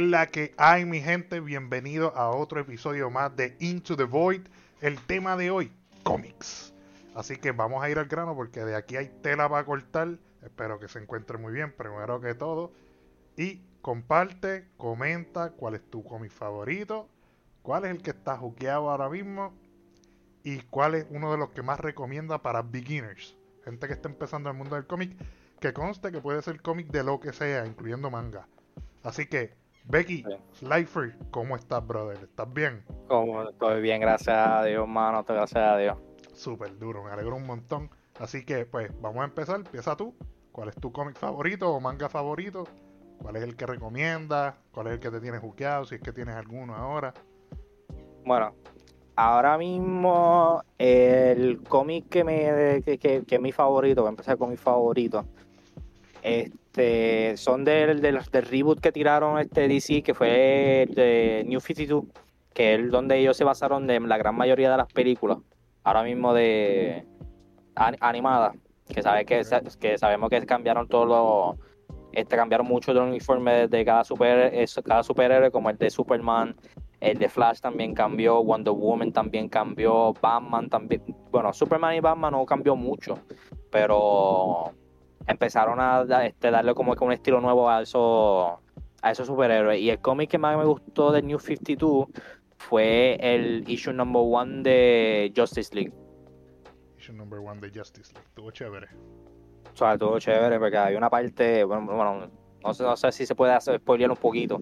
la que hay, mi gente? Bienvenido a otro episodio más de Into the Void. El tema de hoy, cómics. Así que vamos a ir al grano porque de aquí hay tela para cortar. Espero que se encuentre muy bien, primero que todo. Y comparte, comenta cuál es tu cómic favorito, cuál es el que está juqueado ahora mismo y cuál es uno de los que más recomienda para beginners. Gente que está empezando el mundo del cómic, que conste que puede ser cómic de lo que sea, incluyendo manga. Así que, Becky, Slifer, ¿cómo estás, brother? ¿Estás bien? Como estoy bien, gracias a Dios, mano, gracias a Dios. Súper duro, me alegro un montón. Así que, pues, vamos a empezar. Empieza tú. ¿Cuál es tu cómic favorito o manga favorito? ¿Cuál es el que recomiendas? ¿Cuál es el que te tienes juqueado? Si es que tienes alguno ahora. Bueno, ahora mismo el cómic que me que, que, es mi favorito, voy a empezar con mi favorito. Este, son del, del, reboot que tiraron este DC, que fue de New 52, que es donde ellos se basaron de la gran mayoría de las películas, ahora mismo de animadas, que sabe que, sabemos que cambiaron todos los este, cambiaron mucho de uniforme de cada, super, cada superhéroe, como el de Superman, el de Flash también cambió, Wonder Woman también cambió, Batman también. Bueno, Superman y Batman no cambió mucho, pero empezaron a este, darle como que un estilo nuevo a esos, a esos superhéroes. Y el cómic que más me gustó de New 52 fue el issue number one de Justice League. Issue number one de Justice League, estuvo chévere. O sea, estuvo chévere porque hay una parte, bueno, bueno no, sé, no sé si se puede hacer spoiler un poquito.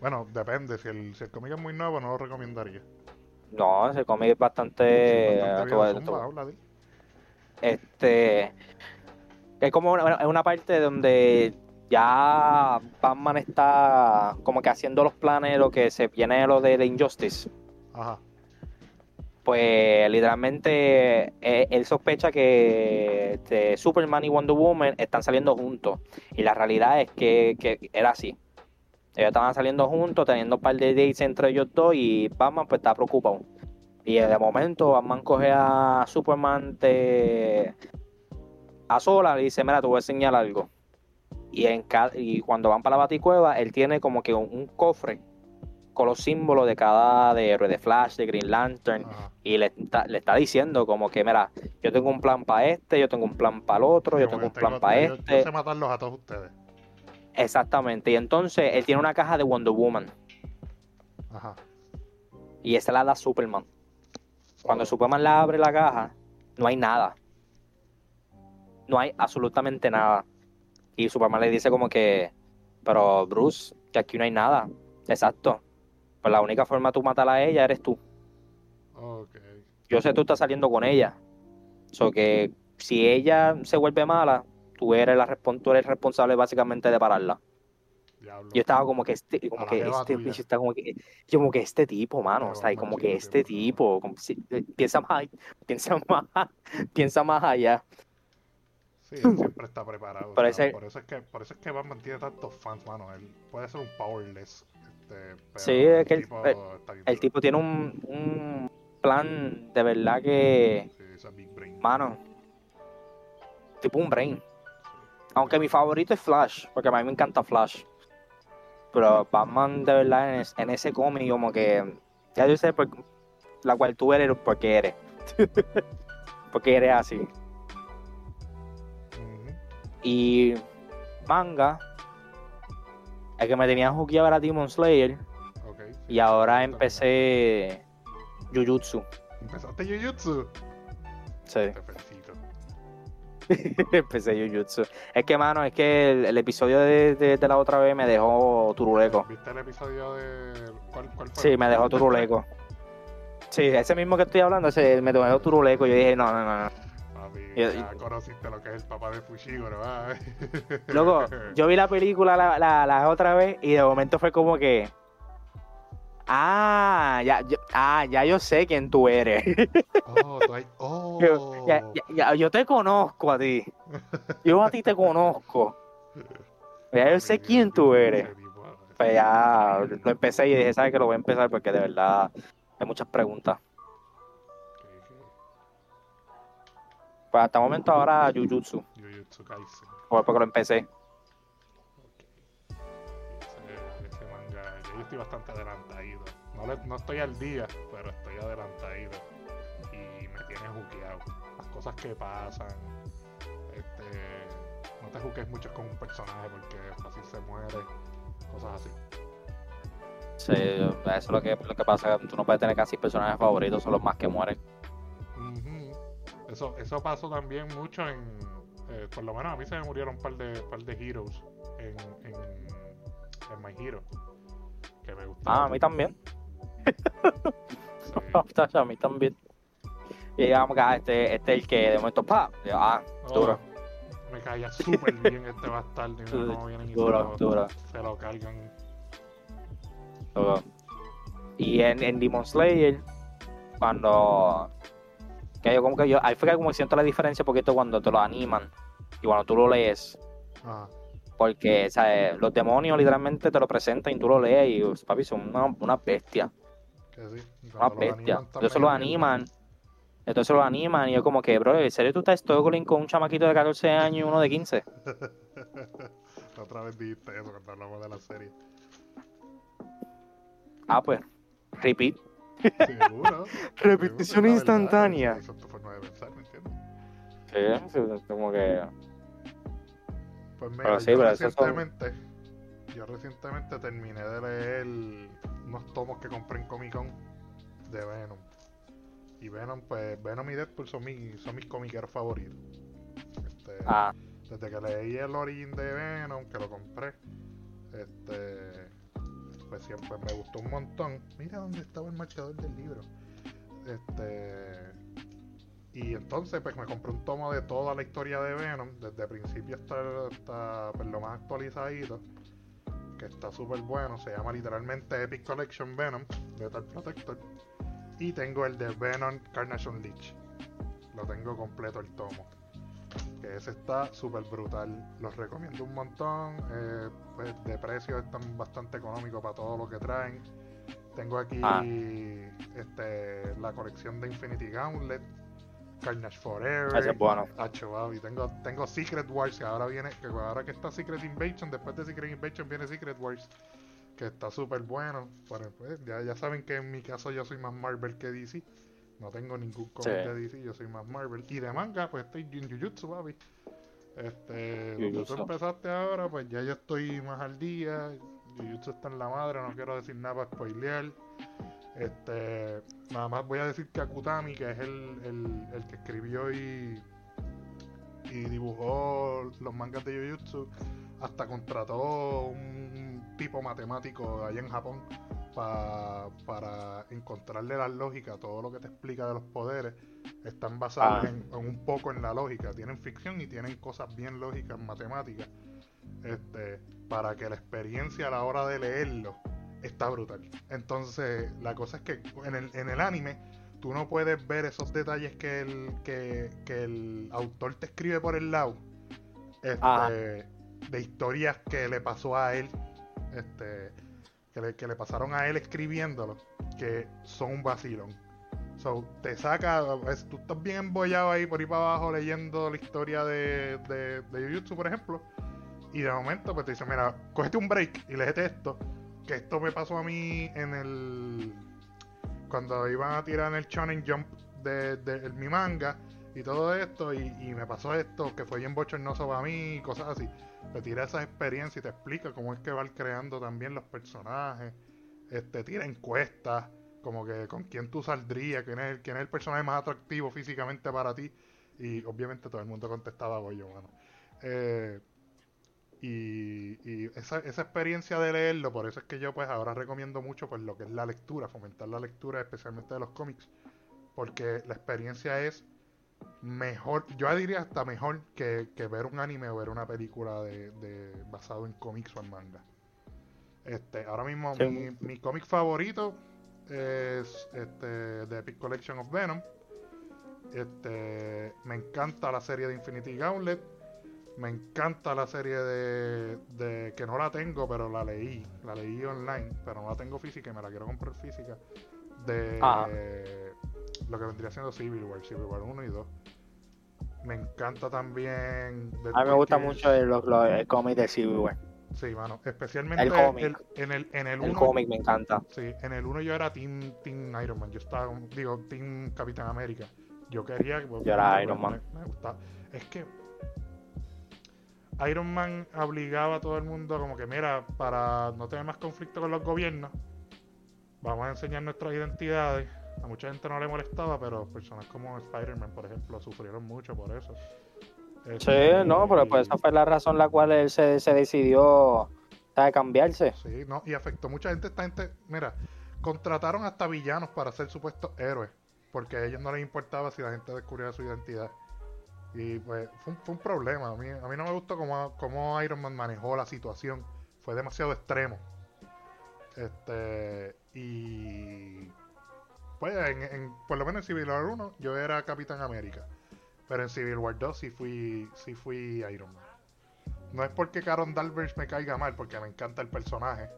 Bueno, depende. Si el, si el cómic es muy nuevo, no lo recomendaría. No, ese cómic es bastante. este. Es como una, una parte donde ya Batman está como que haciendo los planes de lo que se viene lo de The Injustice. Ajá. Pues literalmente eh, él sospecha que este, Superman y Wonder Woman están saliendo juntos. Y la realidad es que, que era así. Ellos estaban saliendo juntos, teniendo un par de dates entre ellos dos y Batman pues está preocupado. Y de momento Batman coge a Superman a sola y dice, mira, te voy a enseñar algo. Y, en y cuando van para la baticueva, él tiene como que un, cofre con los símbolos de cada de héroe, de Flash, de Green Lantern, y le está, le está diciendo como que, mira, yo tengo un plan para este, yo tengo un plan para el otro, yo tengo un plan para este. Yo sé matarlos a todos ustedes. Exactamente. Y entonces él tiene una caja de Wonder Woman. Ajá. Y esa la da Superman. Cuando Superman la abre la caja, no hay nada. No hay absolutamente nada. Y Superman le dice como que, pero Bruce, que aquí no hay nada. Exacto. Pues la única forma de tú matarla a ella eres tú. Okay. Yo sé tú estás saliendo con ella. So que si ella se vuelve mala, tú eres, la, tú eres responsable básicamente de pararla. Yo estaba como que este, como que este, está como que, como que este tipo, mano, o sea, como que este tipo, eh, piensa más, piensa más, piensa más allá. Sí, siempre está preparado. por, eso es que, por eso es que Batman tiene tantos fans, mano. Él puede ser un powerless. Este, sí, es que el, tipo, el, tipo tiene un, un, plan de verdad que. Sí, esa big brain. Mano. Tipo un brain. Aunque mi favorito es Flash, porque a mí me encanta Flash. Pero Batman, de verdad, en, ese cómic, como que. Ya yo sé por, la cual tú eres porque eres. porque eres así. Y manga, el que me tenía jugueado era Demon Slayer. y ahora empecé Jujutsu. ¿Empezaste Jujutsu? Sí. Empecé Jujutsu. Es que, mano, es que el, episodio de, la otra vez me dejó turuleco. ¿Viste el episodio de. ¿Cuál, fue? Sí, me dejó turuleco. Sí, ese mismo que estoy hablando, ese me dejó turuleco. Yo dije, no, no, no. Papi, ya conociste lo que es el papá de Fushiguro, ¿verdad? Loco, yo vi la película la, la, la otra vez y de momento fue como que Ah, ya, yo, ah, ya yo sé quién tú eres. Oh, oh. Yo, ya, yo te conozco a ti. Yo a ti te conozco. Ya yo sé quién tú eres. Pues ya lo empecé y dije, ¿sabes que lo voy a empezar? Porque de verdad hay muchas preguntas. Pues hasta el momento ahora Jujutsu. Jujutsu Kaisen. Porque lo empecé. estoy bastante adelantado. No, no estoy al día, pero estoy adelantado. Y me tiene juqueado. Las cosas que pasan. Este, no te juques mucho con un personaje porque fácil se muere. Cosas así. Sí, eso es lo que, lo que pasa. Tú no puedes tener casi personajes favoritos, son los más que mueren. Eso, eso pasó también mucho en. Eh, por lo menos a mí se me murieron un par de, par de heroes en, en, en My Hero. Que me Ah, a mí también. a mí también. Y digamos que este, este es el que de momento, pa, ah, oh, duro. Me caía súper bien este bastardo. y no vienen duro, se, duro. se lo cargan. Y en, en Demon Slayer, cuando que yo como que yo, ahí fue que como siento la diferencia poquito cuando te lo animan y cuando tú lo lees. Porque, ¿sabes? Los demonios literalmente te lo presentan y tú lo lees y, pues, papi, son una, una bestia. Una bestia. Entonces lo animan. Entonces lo animan y yo como que, bro, ¿en serio tú estás struggling con un chamaquito de 14 años y uno de 15? Otra vez dijiste eso cuando hablamos de la serie. Ah, pues, repeat. Seguro. Repetición instantánea. Eso tu forma de pensar, ¿me entiendes? Sí, como que. Pues mira, yo, recientemente, yo recientemente terminé de leer unos tomos que compré en Comic Con de Venom. Y Venom, pues Venom y Deadpool son mis, son mis comiqueros favoritos. Este, ah. Desde que leí el origen de Venom, que lo compré, este pues siempre me gustó un montón. Mira dónde estaba el marcador del libro. Este. Y entonces pues me compré un tomo de toda la historia de Venom, desde principio hasta, pues, lo más actualizadito, que está súper bueno, se llama literalmente Epic Collection Venom, Lethal Protector. Y tengo el de Venom Carnation Leech. Lo tengo completo el tomo que ese está súper brutal. Los recomiendo un montón. Eh, pues de precio están bastante económicos para todo lo que traen. Tengo aquí ah. este, la colección de Infinity Gauntlet, Carnage Forever. Ese es bueno. y tengo, tengo Secret Wars, que ahora viene, que ahora que está Secret Invasion, después de Secret Invasion viene Secret Wars, que está súper bueno. Pues, ya, ya saben que en mi caso yo soy más Marvel que DC. No tengo ningún cómic de DC, yo soy más Marvel. Y de manga, pues estoy en Jujutsu, papi. Este, donde tú empezaste ahora, pues ya yo estoy más al día. Jujutsu está en la madre, no quiero decir nada para spoilear. Este, nada más voy a decir que Akutami, que es el, el, el que escribió y, y dibujó los mangas de Jujutsu, hasta contrató un tipo matemático allá en Japón para encontrarle la lógica todo lo que te explica de los poderes. Están basados ah. en, un poco en la lógica. Tienen ficción y tienen cosas bien lógicas, matemáticas. Este, para que la experiencia a la hora de leerlo está brutal. Entonces, la cosa es que en el, en el anime tú no puedes ver esos detalles que el, que, el autor te escribe por el lado. Este, de historias que le pasó a él. Este, que le, pasaron a él escribiéndolo, que son un vacilón. So, te saca, tú estás bien embollado ahí por ahí para abajo leyendo la historia de, de, YouTube, por ejemplo, y de momento pues te dice, mira, cógete un break y léete esto, que esto me pasó a mí en el... cuando iban a tirar en el Shonen Jump de, de, mi manga y todo esto, y, y, me pasó esto, que fue bien bochornoso para mí, y cosas así te tira esa experiencia y te explica cómo es que van creando también los personajes. Este, tira encuestas, como que con quién tú saldrías, quién es, quién es el personaje más atractivo físicamente para ti. Y obviamente todo el mundo contestaba yo, mano. Eh, y, y esa, esa, experiencia de leerlo, por eso es que yo pues ahora recomiendo mucho pues lo que es la lectura, fomentar la lectura especialmente de los cómics, porque la experiencia es mejor, yo diría hasta mejor que, ver un anime o ver una película de, basado en cómics o en manga. Este, ahora mismo mi, mi cómic favorito es este The Epic Collection of Venom. Este, me encanta la serie de Infinity Gauntlet. Me encanta la serie de, de, que no la tengo, pero la leí, la leí online, pero no la tengo física y me la quiero comprar física de ah lo que vendría siendo Civil War, Civil War 1 y 2. Me encanta también. A mí me gusta mucho el, el, cómic de Civil War. Sí, mano. Especialmente el cómic. en el en el, el cómic me encanta. Sí, en el 1 yo era Team, team Iron Man. Yo estaba, digo, Team Capitán América. Yo quería. Yo era Iron Man. Me, gustaba. Es que Iron Man obligaba a todo el mundo como que, mira, para no tener más conflicto con los gobiernos, vamos a enseñar nuestras identidades. A mucha gente no le molestaba, pero personas como Spider-Man, por ejemplo, sufrieron mucho por eso. Sí, no, pero pues esa fue la razón la cual él se, se decidió de cambiarse. Sí, no, y afectó mucha gente. Esta gente, mira, contrataron hasta villanos para ser supuestos héroes, porque a ellos no les importaba si la gente descubría su identidad. Y pues fue un, problema. A mí, a mí no me gustó cómo, cómo Iron Man manejó la situación. Fue demasiado extremo. Este, y pues en, por lo menos en Civil War 1 yo era Capitán América. Pero en Civil War 2 sí fui, sí fui Iron Man. No es porque Caron Danvers me caiga mal, porque me encanta el personaje.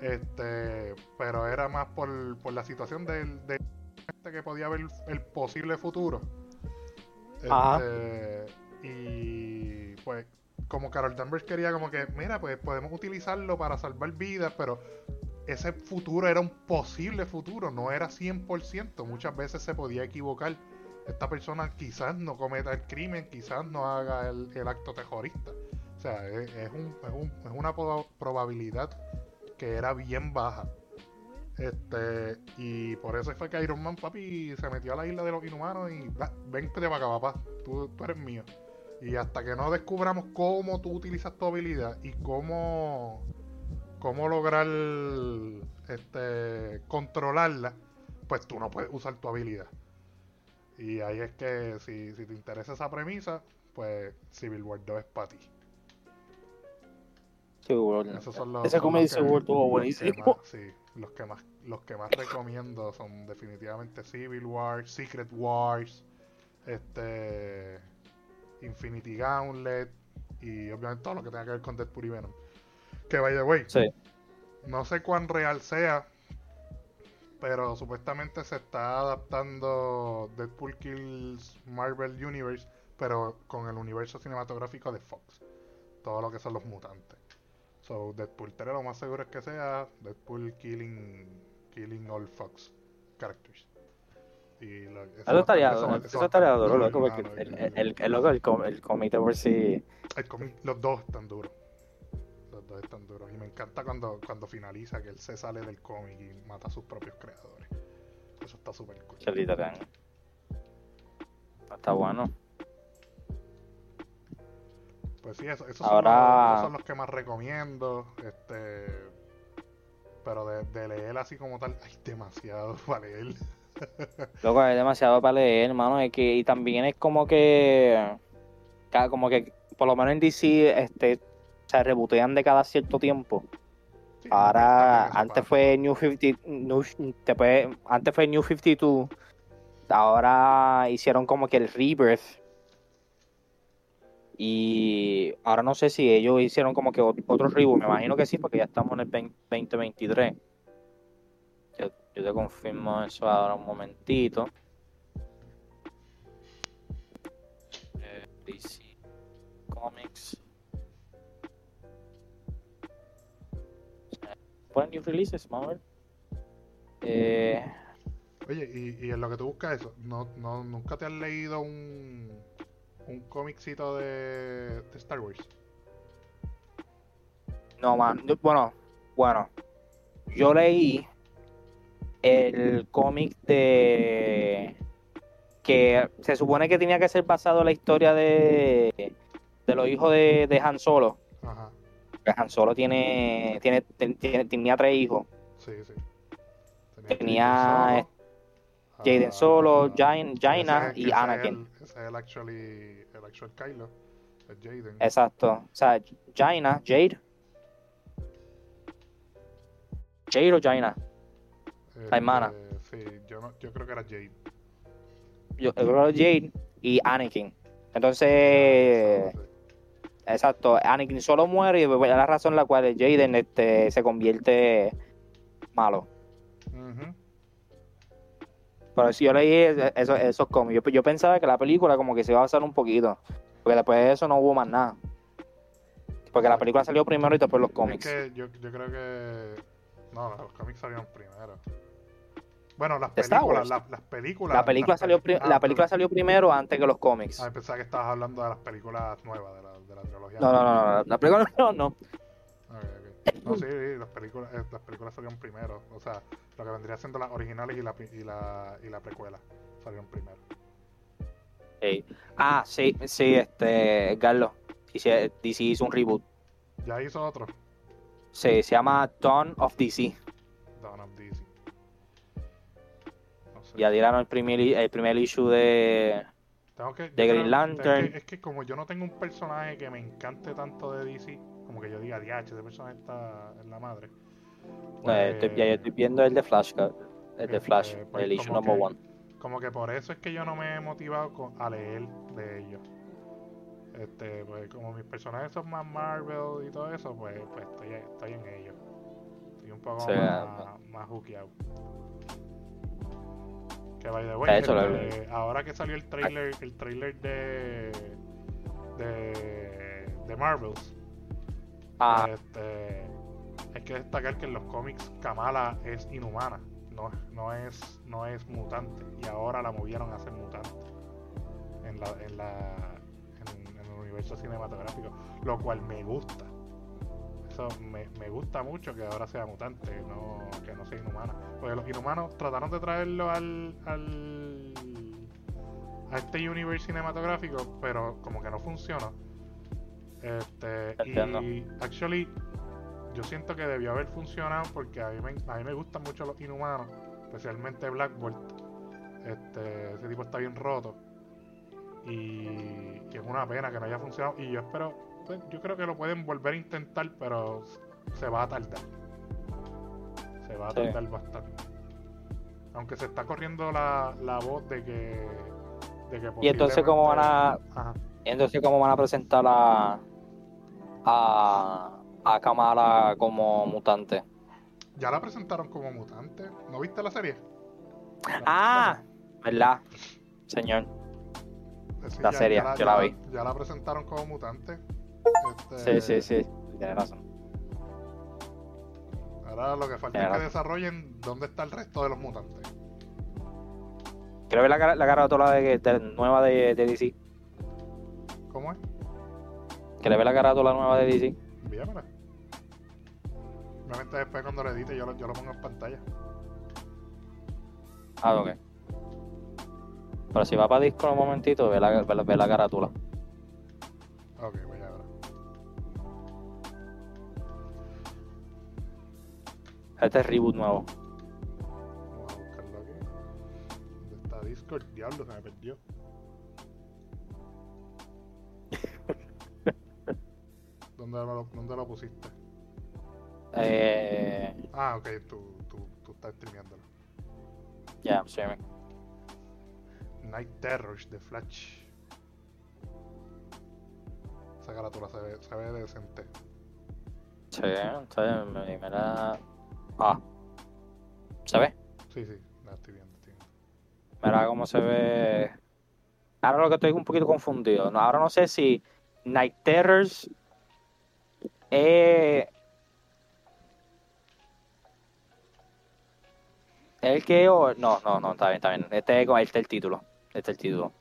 Este, pero era más por, la situación del, de que podía ver el posible futuro. Este, y pues como Carol Danvers quería como que, mira, pues podemos utilizarlo para salvar vidas, pero ese futuro era un posible futuro, no era 100%, muchas veces se podía equivocar esta persona quizás no cometa el crimen, quizás no haga el, acto terrorista. O sea, es, un, es, un, es una probabilidad que era bien baja. Este, y por eso fue que Iron Man, papi, se metió a la isla de los inhumanos y vente de acá, papá, tú, tú eres mío. Y hasta que no descubramos cómo tú utilizas tu habilidad y cómo, cómo lograr este, controlarla, pues tú no puedes usar tu habilidad. Y ahí es que si, te interesa esa premisa, pues Civil War 2 es para ti. Esos son los, Ese Comedy Civil estuvo buenísimo. sí, los que más los que más recomiendo son definitivamente Civil War, Secret Wars, este Infinity Gauntlet y obviamente todo lo que tenga que ver con Deadpool y Venom. Que by the way, sí. no sé cuán real sea, pero supuestamente se está adaptando Deadpool Kills Marvel Universe, pero con el universo cinematográfico de Fox. Todo lo que son los mutantes. So, Deadpool 3 lo más seguro es que sea Deadpool Killing, killing All Fox Characters. Y lo, eso, eso estaría, eso, eso estaría duro, loco, porque el, el, el, el, loco, el, el cómic por sí. El los dos están duros dos están duros. Y me encanta cuando, cuando finaliza que él se sale del cómic y mata a sus propios creadores. Eso está súper cool. Está bueno. Pues sí, eso, esos, son los, son los, que más recomiendo. Este, pero de, de, leer así como tal, hay demasiado para leer. Loco, hay demasiado para leer, hermano. Es que, y también es como que, como que, por lo menos en DC, este, se rebotean de cada cierto tiempo. Ahora, antes fue New 50, después, antes fue New 52, ahora hicieron como que el Rebirth. Y ahora no sé si ellos hicieron como que otro reboot, me imagino que sí, porque ya estamos en el 2023. Yo, te confirmo eso ahora un momentito. Eh, DC Comics. new releases, vamos a ver. Eh... Oye, y, y, en lo que tú buscas eso, ¿no, no, ¿nunca te has leído un, un cómicito de, de Star Wars? No, man. Bueno, bueno. Yo leí el cómic de que se supone que tenía que ser basado en la historia de, de los hijos de, de Han Solo. Ajá. Han Solo tiene, tiene, tenía tres hijos. Sí, sí. Tenía, Jaden Solo, Jaina y Anakin. El actually, el actual Kylo, es Jaden. Exacto. O sea, Jaina, Jade. Jade o Jaina. la hermana. sí, yo, no, yo creo que era Jade. Yo, creo que era Jade y Anakin. Entonces, Exacto, Anakin solo muere y es la razón la cual Jaden este, se convierte malo. Pero si yo leí eso, esos cómics, yo, pensaba que la película como que se iba a basar un poquito, porque después de eso no hubo más nada. Porque la película salió primero y después los cómics. Es que yo, yo creo que. No, los cómics salieron primero. Bueno, las películas, las, las películas. La película, salió, la ah, película salió primero antes que los cómics. Ah, pensaba que estabas hablando de las películas nuevas de la, de la trilogía. No, no, no, no, la película no, no. No, sí, las películas, eh, las películas salieron primero. O sea, lo que vendría siendo las originales y la, y la, y la precuela salieron primero. Ah, sí, sí, este, Carlos. DC, DC hizo un reboot. ¿Ya hizo otro? Sí, se llama Dawn of DC. Dawn of DC. Ya dieron el primer, el primer issue de, de Green Lantern. Es que, como yo no tengo un personaje que me encante tanto de DC, como que yo diga, DH, ese personaje está en la madre. Pues, ya estoy viendo el de Flash, el de Flash, este, pues, el issue number one. Como que por eso es que yo no me he motivado a leer de ellos. Este, pues como mis personajes son más Marvel y todo eso, pues, pues estoy, estoy en ellos. Estoy un poco más, más hookeado. Que by the way, este, ahora que salió el trailer, el trailer de de, de Marvels, ah. este, hay que destacar que en los cómics Kamala es inhumana, no, no es no es mutante y ahora la movieron a ser mutante en la, en la universo cinematográfico, lo cual me gusta. Eso me, me gusta mucho que ahora sea mutante, no, que no sea inhumana. Porque los inhumanos trataron de traerlo al, al a este universo cinematográfico, pero como que no funciona. Este, y actually, yo siento que debió haber funcionado porque a mí me, a mí me gustan mucho los inhumanos, especialmente Black Bolt. Este, ese tipo está bien roto. Y, es una pena que no haya funcionado. Y yo espero pues, yo creo que lo pueden volver a intentar pero se va a tardar. Se va a tardar bastante. Aunque se está corriendo la, la voz de que, de que y entonces cómo van a entonces cómo van a presentar a a, a Kamala como mutante ya la presentaron como mutante ¿no viste la serie? ah verdad señor la serie, yo la, vi. Ya la presentaron como mutante. Este... Sí, sí, sí, tienes razón. Ahora lo que falta es que desarrollen dónde está el resto de los mutantes. Quiero ver la, cara, la carátula de, de, nueva de, de, DC. ¿Cómo es? ¿Quieres ver la carátula nueva de DC? Envíamela. Obviamente después cuando lo edite yo lo, yo lo pongo en pantalla. Ah, ok. Pero si va para disco un momentito, ve la, ve, la carátula. Ok, voy a ver. Este es reboot nuevo. Vamos a buscarlo aquí. ¿Dónde está Discord? Diablo, se me perdió. ¿Dónde lo, ¿Dónde lo pusiste? Eh... Ah, ok, tú, tú, tú estás streameándolo. Ya, yeah, I'm streaming. Night Terrors de Flash. Esa carátula se ve, se ve decente. Sí, se me, me la... Ah. ¿Se ve? Sí, sí, la estoy viendo, estoy viendo. Mira cómo se ve. Ahora lo que estoy un poquito confundido. No, ahora no sé si Night Terrors es ¿El que o.? No, no, no, está bien, está bien. Este, este es el título. Este es el título.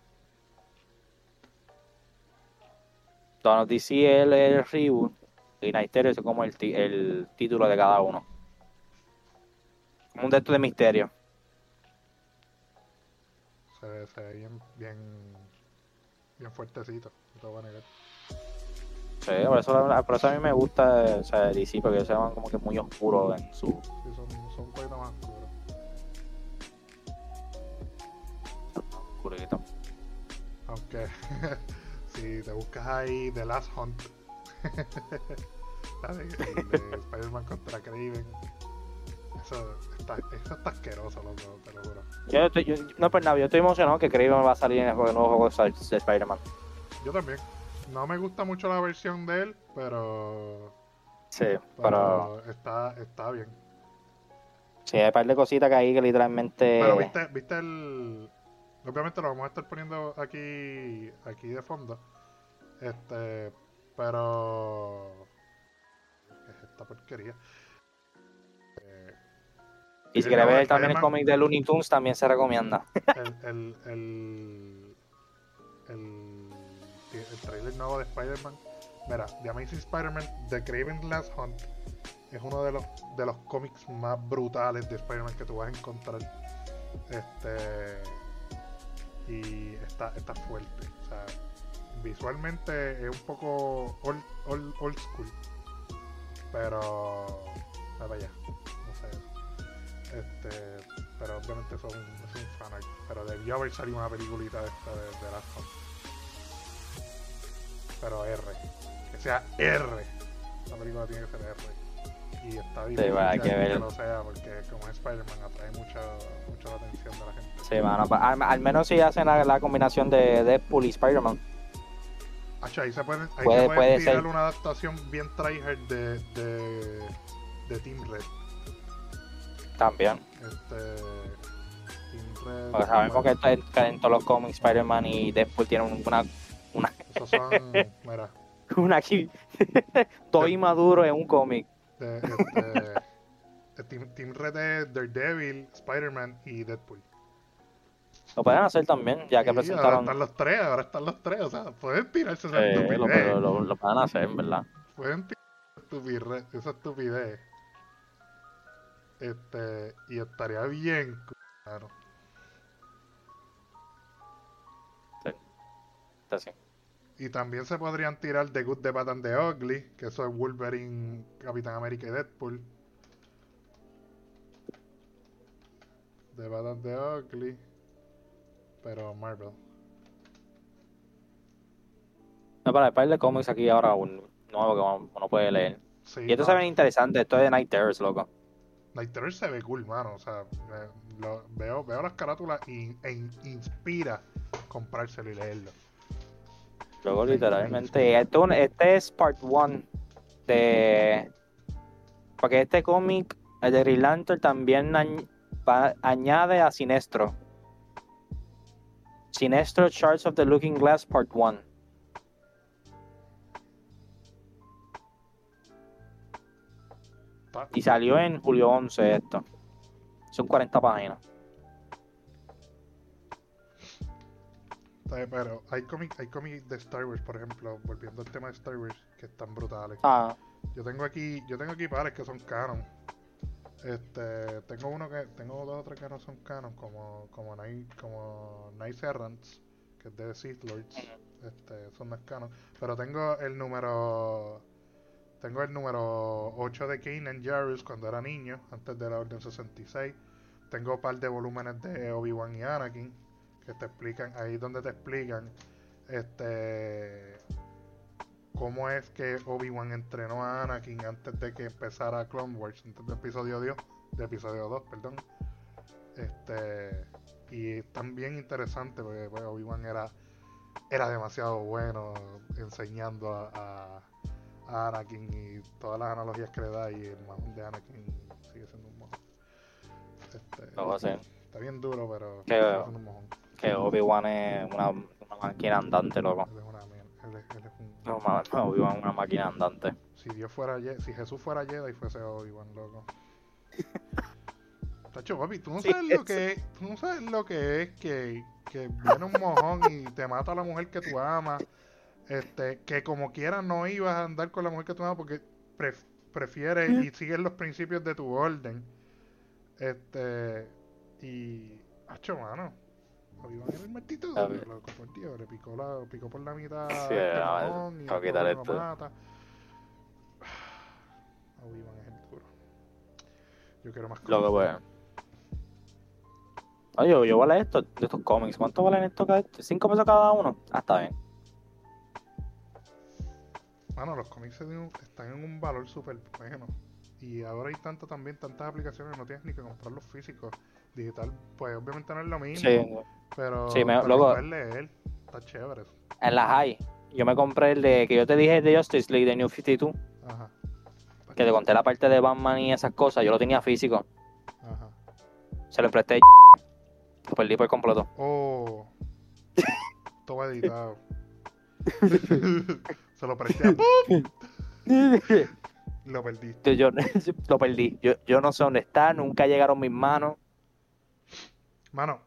Donald DC es el, reboot y Nighter es como el, el título de cada uno. un texto de misterio. Se se ve bien, bien, bien fuertecito. No te a negar. Sí, por eso, por eso a mí me gusta o sea, DC, porque se ven como que muy oscuros en su. Sí, son, son un poquito más oscuros. Aunque si te buscas ahí The Last Hunt, la de, Spider-Man contra Kraven, eso está, eso está asqueroso, loco, te lo juro. Yo, estoy, yo, no, pues nada, yo estoy emocionado que Kraven va a salir en el nuevo juego de Spider-Man. Yo también. No me gusta mucho la versión de él, pero. Sí, pero. Está, está bien. Sí, hay un par de cositas que hay que literalmente. Pero viste, viste el, Obviamente lo vamos a estar poniendo aquí, aquí de fondo. Este, Pero. es esta porquería? Eh, y si quieres ver también el cómic de Looney Tunes, también se recomienda. El, el, el, el, el trailer nuevo de Spider-Man. Mira, The Amazing Spider-Man, The Craven Last Hunt, es uno de los, de los cómics más brutales de Spider-Man que tú vas a encontrar. Este. Y está, está fuerte. O sea, visualmente es un poco old, old, old school. Pero. Vaya, no sé. Este. Pero obviamente eso es un, fanart. Pero debió haber salido una peliculita de esta de, de Last Hunt. Pero R. Que sea R. La película tiene que ser R y está difícil que, que lo sea porque como es Spider-Man atrae mucha, mucha la atención de la gente. Sí, mano, al, al, menos si hacen la, la, combinación de Deadpool y Spider-Man. ahí se puede, ahí puede, se puede tirar una adaptación bien tryhard de, de, de Team Red. También. Este, Team Red. Porque sabemos que, en, todos los cómics Spider-Man y Deadpool tienen una. Esos son. mira. una aquí. Todo inmaduro en un cómic. Este, este, Team, Red es Daredevil, Spider-Man y Deadpool. Lo pueden hacer también, ya que presentaron. Ahora están los tres, ahora están los tres, o sea, pueden tirarse esa estupidez. Lo, lo, pueden hacer, ¿verdad? Pueden tirar esa estupidez. Este, y estaría bien, claro. Sí, está sí. Y también se podrían tirar The Good, The Bad and The Ugly, que eso es Wolverine, Capitán América y Deadpool. The Bad and The Ugly, pero Marvel. No, para el de cómics aquí ahora un nuevo que uno puede leer. y esto se ve interesante, esto es de Night Terrors, loco. Night Terrors se ve cool, mano. O sea, veo, veo las carátulas y, e inspira comprárselo y leerlo. Luego, literalmente, este es part 1 de. Porque este cómic, el de Green Lantern, también añade a Sinestro. Sinestro Charts of the Looking Glass, part 1. Y salió en julio 11 esto. Son 40 páginas. Pero hay cómics hay cómics de Star Wars, por ejemplo, volviendo al tema de Star Wars, que están brutales. Ah. Yo tengo aquí, yo tengo aquí pares que son canon. Este, tengo uno que, tengo dos o tres que no son canon, como, como Night, como Night Errants, que es de Sith Lords. Este, son más canon. Pero tengo el número tengo el número 8 de Kanan Jarrus cuando era niño, antes de la Orden 66. Tengo un par de volúmenes de Obi-Wan y Anakin que te explican, ahí donde te explican este cómo es que Obi-Wan entrenó a Anakin antes de que empezara Clone Wars, antes del episodio 2, de episodio 2, perdón. Este y también interesante porque pues, Obi-Wan era era demasiado bueno enseñando a, a, Anakin y todas las analogías que le da y el mamón de Anakin sigue siendo un mojón. Este, Está bien duro, pero sigue siendo un mojón que Obi-Wan es una, una, máquina andante, loco. Él es una, él es, él es un... No, no Obi-Wan es una máquina andante. Si Dios fuera si Jesús fuera Jedi fuese Obi-Wan, loco. Tacho, papi, tú no sabes lo que es, tú no sabes lo que es que, que viene un mojón y te mata a la mujer que tú amas. Este, que como quieras no ibas a andar con la mujer que tú amas porque prefieres y sigues los principios de tu orden. Este, y, hacho, mano Obi-Wan era el martito, lo por tío, le picó, la, picó por la mitad sí, y no, quitar esto. mata. Obi-Wan es el duro. Yo quiero más cómics. Lo que bueno. Oye, yo, yo vale esto, de estos cómics. ¿Cuánto valen estos? ¿Cinco pesos cada uno? Ah, está bien. Bueno, los cómics están en un valor súper bueno. Y ahora hay tanto también, tantas aplicaciones, no tienes ni que comprar los físicos. Digital, pues obviamente no es lo mismo. Sí. Pero, sí, me, luego, leer, está chévere. En la high, yo me compré el de que yo te dije de Justice League de New 52. Ajá. Que te conté la parte de Batman y esas cosas, yo lo tenía físico. Ajá. Se lo presté. Lo perdí por completo. Oh. Todo editado. Se lo presté Lo perdí. Yo, lo perdí. Yo, yo no sé dónde está, nunca llegaron mis manos. Mano,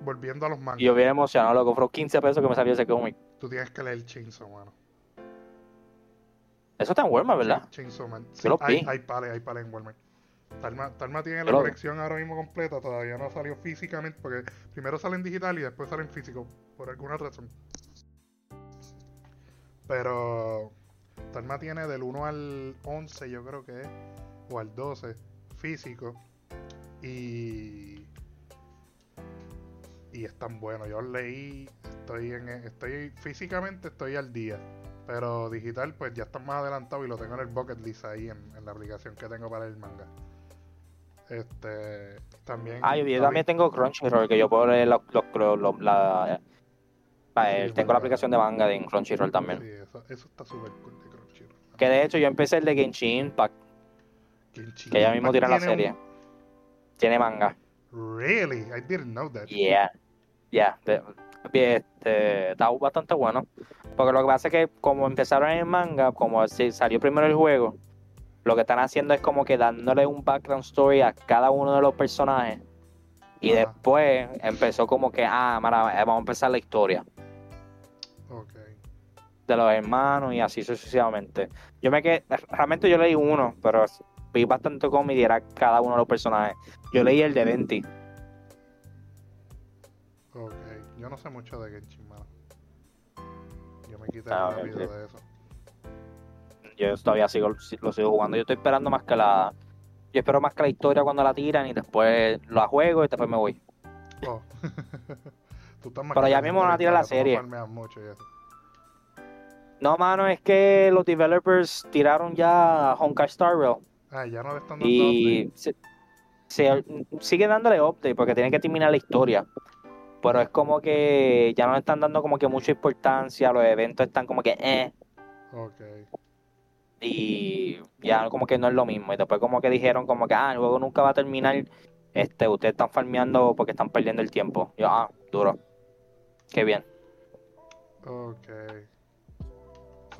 volviendo a los mangas. Yo bien emocionado, lo compró 15 pesos que me salió ese cómic. Tú tienes que leer Chainsaw, mano. Eso está en Walmart, ¿verdad? Chainsaw Man. Sí, hay, hay pales, hay pales en Walmart. Talma, Talma tiene la colección ahora mismo completa, todavía no salió físicamente, porque primero sale en digital y después sale en físico, por alguna razón. Pero Talma tiene del 1 al 11, yo creo que es, o al 12, físico. Y. Y es tan bueno. Yo leí, estoy en. Estoy físicamente estoy al día. Pero digital, pues ya está más adelantado y lo tengo en el bucket list ahí en, la aplicación que tengo para el manga. Este. También. Ah, yo, también tengo Crunchyroll, que yo puedo leer los, los, la, tengo la aplicación de manga de Crunchyroll también. Sí, eso, eso está súper cool de Crunchyroll. Que de hecho yo empecé el de Genshin Impact. que ya mismo tira la serie. Tiene manga. Really? I didn't know that. Yeah. Yeah. Este, está bastante bueno. Porque lo que pasa es que como empezaron en manga, como salió primero el juego, lo que están haciendo es como que dándole un background story a cada uno de los personajes. Y después empezó como que, ah, vamos a empezar la historia de los hermanos y así sucesivamente. Yo me quedé, realmente yo leí uno, pero vi bastante cómic y era cada uno de los personajes. Yo leí el de Venti. Yo no sé mucho de Genshin, mano. Yo me quité ah, rápido de eso. Yo todavía sigo, lo sigo jugando. Yo estoy esperando más que la. Yo espero más que la historia cuando la tiran y después la juego y después me voy. Oh. Pero ya mismo van a tirar la serie. Mucho y eso. No, mano, es que los developers tiraron ya Honkai Star Rail. Ah, ya no le están dando Y se, sigue dándole update porque tienen que terminar la historia. Pero es como que ya no le están dando como que mucha importancia, los eventos están como que eh. Ok. Y ya como que no es lo mismo. Y después como que dijeron como que ah, el juego nunca va a terminar. Este, ustedes están farmeando porque están perdiendo el tiempo. Yo, ah, duro. Qué bien. Ok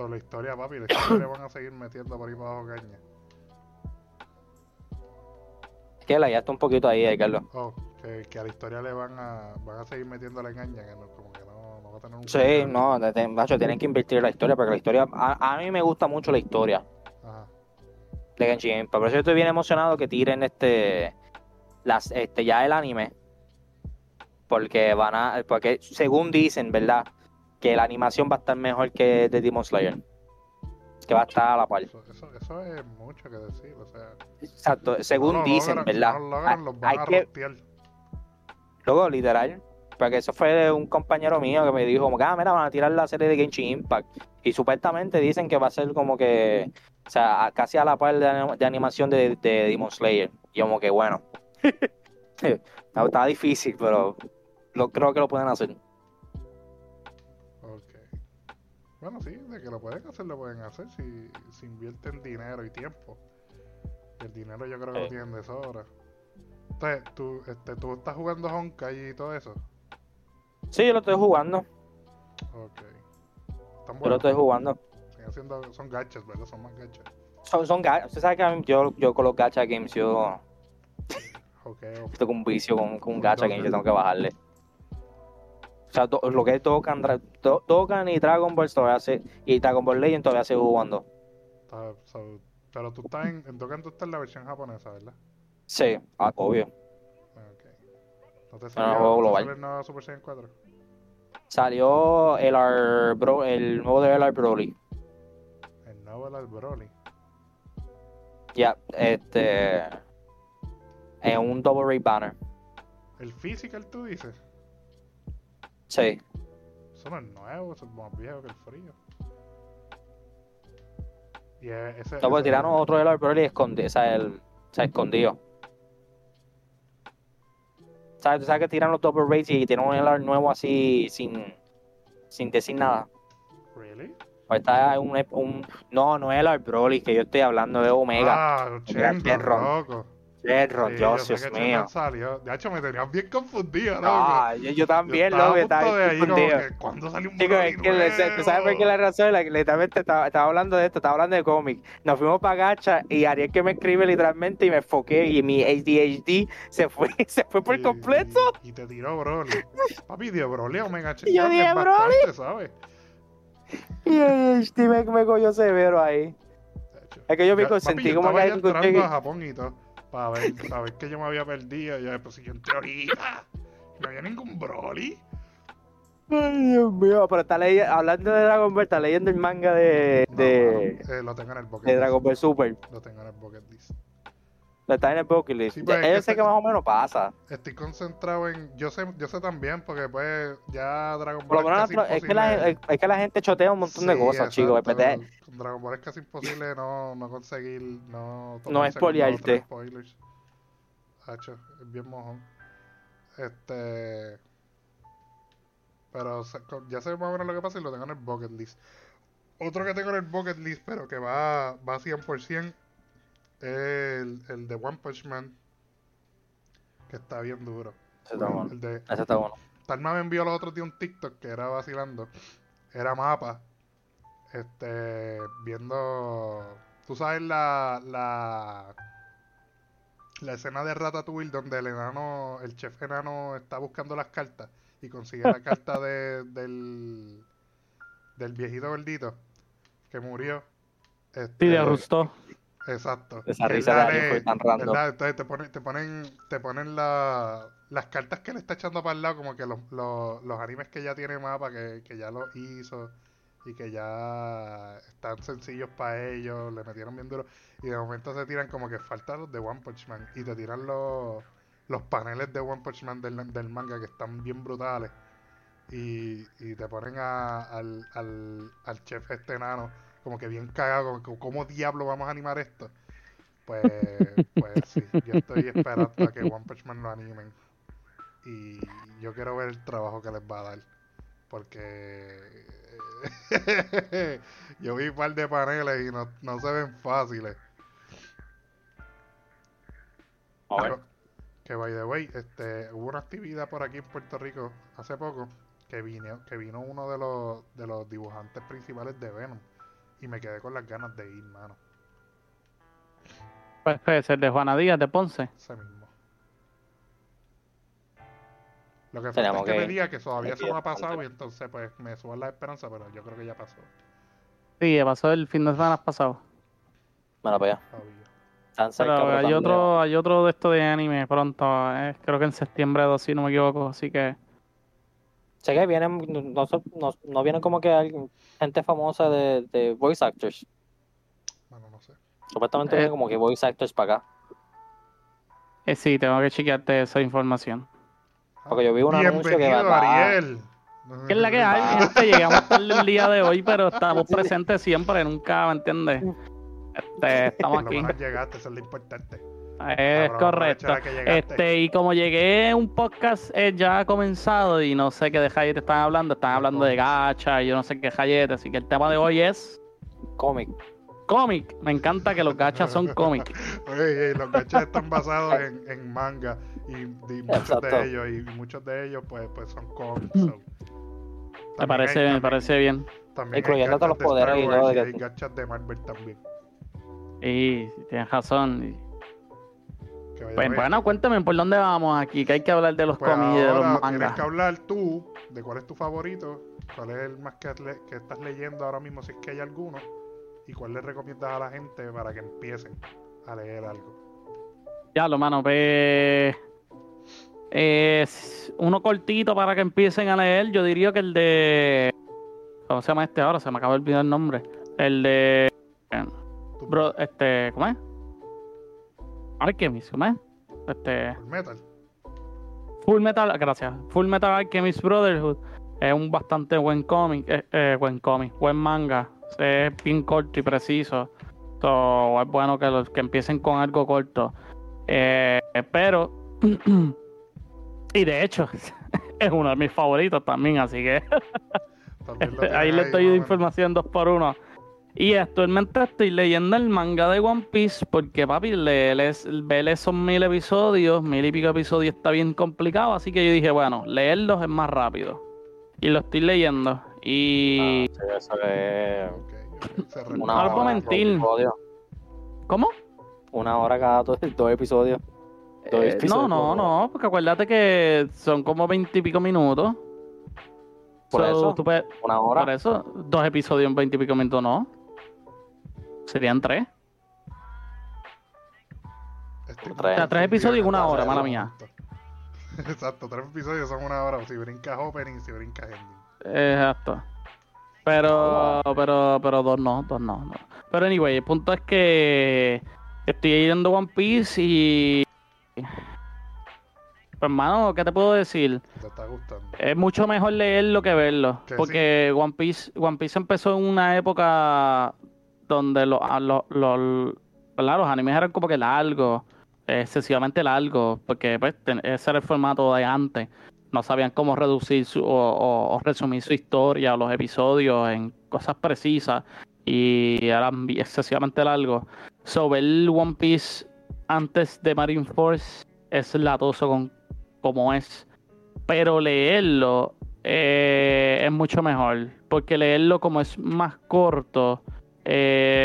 la historia, papi, la historia le van a seguir metiendo por ahí para abajo caña. Que la ya está un poquito ahí, Carlos. Oh, que, que, a la historia le van a, van a seguir metiendo la caña, que no, como que no, no va a tener un... Sí, no, de, tienen que invertir en la historia, porque la historia, a, a, mí me gusta mucho la historia. Ajá. De Genshin Por eso yo estoy bien emocionado que tiren este, las, este, ya el anime. Porque van a, porque según dicen, ¿verdad? que la animación va a estar mejor que de Demon Slayer. Que va a estar a la par. Eso, eso, es mucho que decir, o sea. Exacto, según dicen, ¿verdad? hay, que... Luego, literal, porque eso fue un compañero mío que me dijo, como que, ah, mira, van a tirar la serie de Genshin Impact. Y supuestamente dicen que va a ser como que, o sea, casi a la par de, animación de, de, Demon Slayer. Y como que, bueno, está difícil, pero lo, creo que lo pueden hacer. Bueno, sí, de que lo pueden hacer, lo pueden hacer si, si invierten dinero y tiempo. el dinero yo creo que lo tienen de sobra. Entonces, ¿tú, este, ¿tú estás jugando Honkai y todo eso? Sí, yo lo estoy jugando. Ok. ¿Están Yo lo estoy jugando. Haciendo, son gachas, ¿verdad? Son más gachas. Son, son gachas. Usted sabe que yo, yo con los gacha games yo... okay, okay. Estoy con un vicio con, con un gacha games, yo tengo que bajarle. O sea, lo que es Dokkan, Dokkan y Dragon Ball todavía y Dragon Ball Legend todavía sigo jugando. pero tú estás en, en Dokkan tú estás en la versión japonesa, ¿verdad? Sí, ah, obvio. Ok. ¿No te salió, el nuevo Super Saiyan 4? Salió el, R, Bro, el nuevo de LR Broly. El nuevo LR Broly. Ya, este. En un double rate banner. ¿El physical tú dices? Sí. Eso no es nuevo, eso es más viejo que el frío. Y ese, no, pues tiraron otro de Broly escondido, o sea, el, o sea, escondido. ¿Sabes? Tú sabes que tiran los double rates y tienen un LR nuevo así sin, sin decir nada. ¿Really? Pues está un, un, no, no es el Broly que yo estoy hablando de Omega. Ah, 80, loco. Sí, Shenron, Dios, mío. De hecho, me tenías bien confundido, ¿no? Ah, yo, también, lo que estaba confundido. ¿Cuándo salió un Chico, es que ¿Sabes por qué la razón? Literalmente estaba, estaba, hablando de esto, estaba hablando de cómic. Nos fuimos para Gacha y Ariel que me escribe literalmente y me enfoqué y mi ADHD se fue, se fue por completo. Y, te tiró Broly. Papi, dio Broly o Mega Y yo dije Broly. ¿sabes? Y ADHD me, me cogió severo ahí. Es que yo me consentí como que... entrando a Japón y todo para ver, para ver que yo me había perdido. Y yo, pues si yo en teoría no había ningún Broly. Ay, Dios mío, pero está leyendo, hablando de Dragon Ball, está leyendo el manga de. de eh, lo tengo en el bucket De Dragon Ball Super. Lo tengo en el bucket list. Está en el bucket list. Sí, pues, yo sé que más o menos pasa. Estoy concentrado en. Yo sé, yo sé también, porque pues ya Dragon Ball. es, casi es, que la, es que la gente chotea un montón de cosas, chicos. Con Dragon Ball es casi imposible no, no conseguir. No, no espoliarte. Spoilers. Hacho, es bien mojón. Este. Pero ya sé más o menos lo que pasa y lo tengo en el bucket list. Otro que tengo en el bucket list, pero que va, va a 100%, es el, el de One Punch Man. Que está bien duro. Ese está bueno. El de, Ese está bueno. Talma me envió los otros días un TikTok que era vacilando. Era mapa. Este. Viendo. Tú sabes la. La la escena de Ratatouille donde el enano, el chef enano está buscando las cartas y consigue la carta de, del, del viejito gordito que murió. Este, sí, de Rusto. Exacto. Esa risa de fue tan random. Entonces te ponen, te ponen, te ponen la, las cartas que le está echando para el lado, como que los, los, los animes que ya tiene mapa, que, que ya lo hizo y que ya están sencillos para ellos, le metieron bien duro. Y de momento se tiran como que falta los de One Punch Man y te tiran los, los paneles de One Punch Man del, del manga que están bien brutales. Y, y te ponen a, al, al, al chef este enano como que bien cagado, como ¿cómo diablo vamos a animar esto? Pues, pues sí, yo estoy esperando a que One Punch Man lo animen. Y yo quiero ver el trabajo que les va a dar. Porque yo vi un par de paneles y no, no se ven fáciles. Que by the way, este, hubo una actividad por aquí en Puerto Rico hace poco que vino, que vino uno de los, de los dibujantes principales de Venom y me quedé con las ganas de ir, mano. Pues puede ser de Juana Díaz de Ponce. Ese mismo. Lo que falta es que, me diga que todavía eso no ha pasado y entonces pues me suban la esperanza, pero yo creo que ya pasó. Sí, pasó el fin de semana pasado. Bueno, pues ya. Pero hay otro, hay otro de esto de anime pronto, eh, creo que en septiembre 2, si no me equivoco, así que... Sé que vienen, no, no, no vienen como que gente famosa de, de voice actors. Bueno, no sé. Supuestamente vienen eh, como que voice actors para acá. Eh, sí, tengo que chequearte esa información. Porque yo vi un anuncio que va Ariel. ¿Qué es la que hay? Este, llegamos tarde el día de hoy, pero estamos presentes siempre, nunca, ¿me entiendes? Este, estamos aquí. llegaste, eso es lo importante. Es correcto. Este, y como llegué un podcast eh, ya ha comenzado y no sé qué de Hayete están hablando, están hablando de gacha y yo no sé qué Hayete, así que el tema de hoy es cómic. Cómic, me encanta que los gachas son cómics. Oye, los gachas están basados en, en manga y, muchos de ellos y muchos de ellos pues, pues son cómics. me parece, me parece bien. También Incluyendo todos los poderes y hay gachas de Marvel también. Y tienes razón. Pues, bueno, cuéntame por dónde vamos aquí, que hay que hablar de los pues cómics y de los mangas. Tienes que hablar tú de cuál es tu favorito, cuál es el más que, que estás leyendo ahora mismo, si es que hay alguno, y cuál le recomiendas a la gente para que empiecen a leer algo. Ya, lo mano, pues. Es uno cortito para que empiecen a leer. Yo diría que el de. ¿Cómo se llama este ahora? Se me acaba de olvidar el nombre. El de. Bro, este. ¿Cómo es? Alchemist, ¿cómo es? Este. Full Metal. Full Metal, gracias. Full Metal Alchemist Brotherhood es un bastante buen cómic. Eh, eh, buen cómic, buen manga. Es bien corto y preciso. So, es bueno que, los, que empiecen con algo corto. Eh, pero. y de hecho, es uno de mis favoritos también, así que. ahí le estoy información dos por uno. Y actualmente estoy leyendo el manga de One Piece porque, papi, leer, ver esos mil episodios, mil y pico episodios está bien complicado. Así que yo dije, bueno, leerlos es más rápido. Y lo estoy leyendo. Y. Ah, eso es. Una hora mentir. ¿Cómo? Una hora cada dos, episodios. Eh, no, no, no, porque acuérdate que son como veintipico minutos. Por eso, una hora. Por eso, dos episodios en veintipico minutos no. Serían tres. o sea, tres episodios y una hora, mala mía. Exacto, tres episodios son una hora. Si brinca opening, si brinca ending. Exacto. Pero, pero, pero dos no, dos no, no. Pero anyway, el punto es que estoy leyendo One Piece y. Pues, hermano, ¿qué te puedo decir? Te está gustando. Es mucho mejor leerlo que verlo. Porque One Piece, One Piece empezó en una época donde los, los, animes eran como que largos, excesivamente largos, porque pues, ese era el formato de antes. No sabían cómo reducir su, o, resumir su historia o los episodios en cosas precisas y eran excesivamente largos. So, ver One Piece antes de Marine Force es latoso con, como es, pero leerlo eh, es mucho mejor, porque leerlo como es más corto, eh,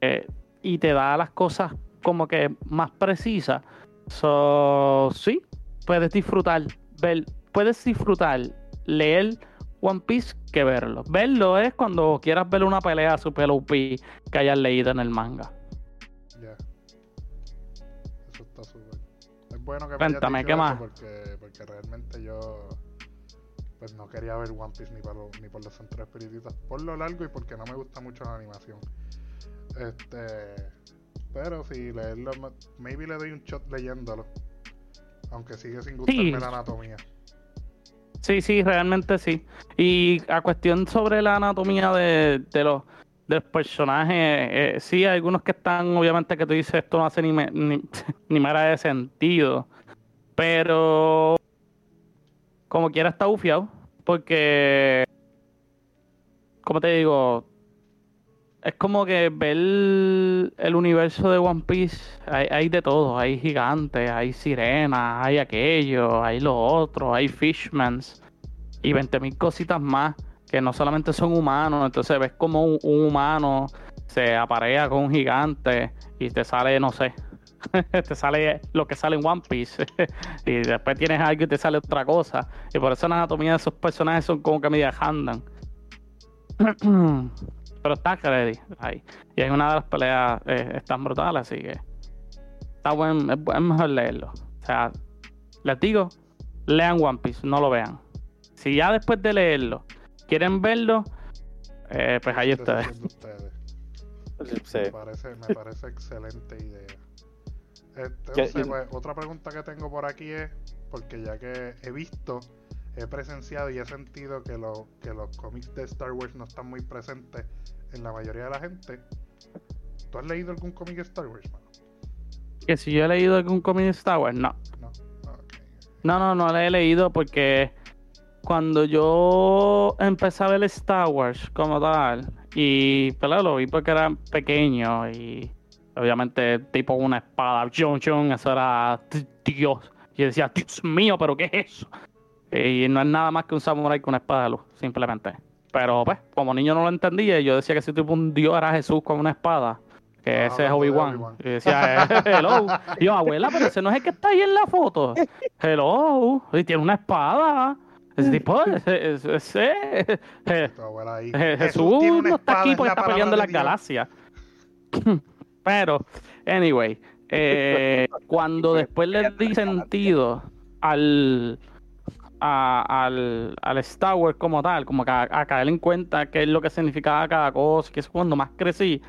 eh, y te da las cosas como que más precisas. So, sí, puedes disfrutar, ver, puedes disfrutar leer One Piece que verlo. Verlo es cuando quieras ver una pelea super OP que hayas leído en el manga. Ya. Eso está súper. Es bueno que Cuéntame, ¿qué más? Porque, porque realmente yo pues no quería ver One Piece ni por, ni por los centros espiritistas por lo largo y porque no me gusta mucho la animación. Este, pero si leerlo, maybe le doy un shot leyéndolo, aunque sigue sin gustarme la anatomía. Sí, sí, realmente sí. Y a cuestión sobre la anatomía de, de los de los personajes, eh, sí, hay algunos que están, obviamente, que tú dices esto no hace ni, ni, ni mera de sentido. Pero como quiera está bufiado. Porque, como te digo, es como que ver el universo de One Piece, hay, de todo, hay gigantes, hay sirenas, hay aquello, hay lo otro, hay fishmans y 20.000 cositas más que no solamente son humanos, entonces ves como un humano se aparea con un gigante y te sale, no sé, te sale lo que sale en One Piece. y después tienes algo y te sale otra cosa. Y por eso la anatomía de esos personajes son como que media handan. Pero está ready ahí. Y es una de las peleas eh, están brutales, así que está buen, es, mejor leerlo. O sea, les digo, lean One Piece, no lo vean. Si ya después de leerlo quieren verlo, eh, pues ahí está. Me, parece, me parece excelente idea. Entonces, pues, otra pregunta que tengo por aquí es, porque ya que he visto, he presenciado y he sentido que, lo, que los cómics de Star Wars no están muy presentes en la mayoría de la gente. ¿Tú has leído algún cómic de Star Wars, mano? Que si yo he leído algún cómic de Star Wars, no. No, no, no, no lo he leído porque cuando yo empecé a ver Star Wars como tal, y pero lo vi porque era pequeño y Obviamente, tipo una espada, John John, eso era Dios. Y yo decía, Dios mío, pero ¿qué es eso? Y no es nada más que un samurai con una espada de luz, simplemente. Pero pues, como niño no lo entendía, yo decía que ese tipo un dios era Jesús con una espada. Que ah, ese es Obi-Wan. y decía, eh, hello. Y yo, abuela, pero ese no es el que está ahí en la foto. Hello. Y tiene una espada. Ese tipo, ese, ese, Jesús no está aquí porque está peleando en las galaxias. Pero, anyway, eh, cuando después le di sentido al, al, al Star Wars como tal, como a, caer en cuenta qué es lo que significaba cada cosa, que es cuando más crecí,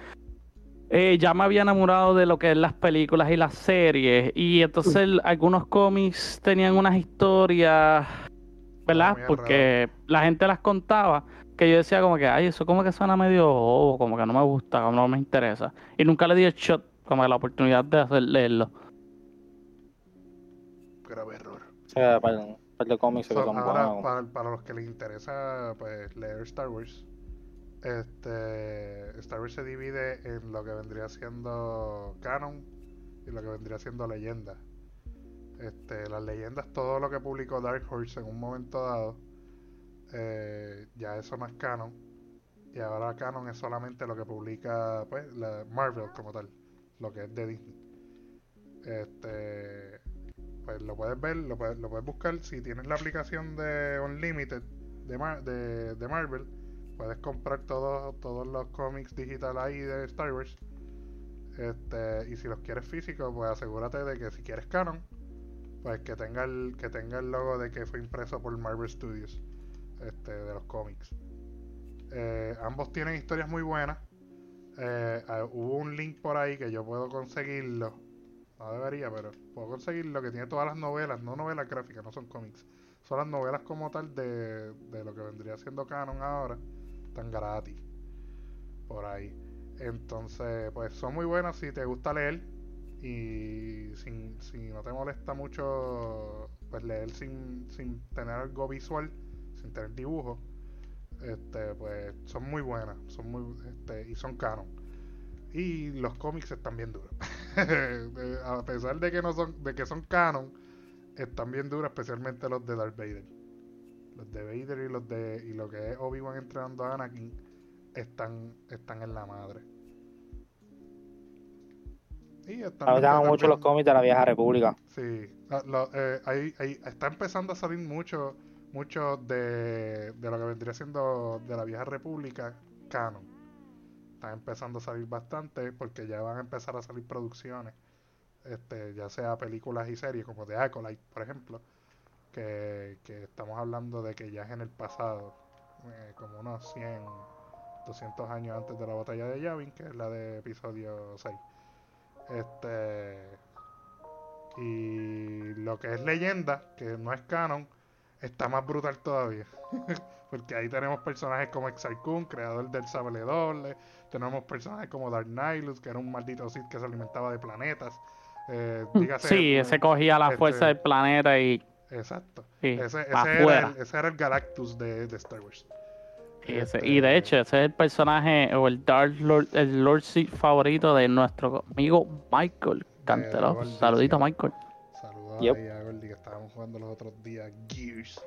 eh, ya me había enamorado de lo que es las películas y las series. Y entonces algunos cómics tenían unas historias, ¿verdad? Porque la gente las contaba que yo decía como que, ay, eso como que suena medio bobo, como que no me gusta, como no me interesa. Y nunca le di el shot, como la oportunidad de hacer, leerlo. Grave error. O sea, para, para, para, para, los que les interesa pues, leer Star Wars, este, Star Wars se divide en lo que vendría siendo canon y lo que vendría siendo leyenda. Este, las leyendas, todo lo que publicó Dark Horse en un momento dado, eh, ya eso no es canon. Y ahora canon es solamente lo que publica pues, Marvel como tal, lo que es de Disney. Este, pues lo puedes ver, lo puedes, buscar. Si tienes la aplicación de Unlimited de, de, Marvel, puedes comprar todos, todos los cómics digitales ahí de Star Wars. Este, y si los quieres físicos, pues asegúrate de que si quieres canon, pues que tenga el, que tenga el logo de que fue impreso por Marvel Studios, este, de los cómics. Eh, ambos tienen historias muy buenas. Eh, ah, hubo un link por ahí que yo puedo conseguirlo no debería, pero puedo conseguir lo que tiene todas las novelas, no novelas gráficas, no son cómics. Son las novelas como tal de, de lo que vendría siendo canon ahora, tan gratis. Por ahí. Entonces, pues son muy buenas si te gusta leer y sin, si no te molesta mucho pues leer sin, sin tener algo visual, sin tener dibujo, este, pues son muy buenas, son muy este, y son canon. Y los cómics están bien duros. a pesar de que no son, de que son canon, están bien duros, especialmente los de Darth Vader. Los de Vader y los de y lo que es Obi-Wan entrenando a Anakin están, están en la madre. Y están mucho los cómics de la vieja república. Sí, eh, ahí, está empezando a salir mucho, mucho de, de lo que vendría siendo de la vieja república canon están empezando a salir bastante porque ya van a empezar a salir producciones, este, ya sea películas y series como The Acolyte, por ejemplo, que, estamos hablando de que ya es en el pasado, eh, como unos 100, 200 años antes de la batalla de Yavin, que es la de episodio 6. Este, y lo que es leyenda, que no es canon, está más brutal todavía. Porque ahí tenemos personajes como Exar Kun, creador del sable doble. Tenemos personajes como Dark Nihilus, que era un maldito Sith que se alimentaba de planetas. Eh, sí, ese cogía la este, fuerza del planeta y. Exacto. ese, era el, ese, era el, Galactus de, Star Wars. Y, y, de hecho, ese es el personaje o el Dark Lord, el Lord Sith favorito de nuestro amigo Michael Cantelov. Saludito, Michael. Gordy que estábamos jugando los otros días Gears.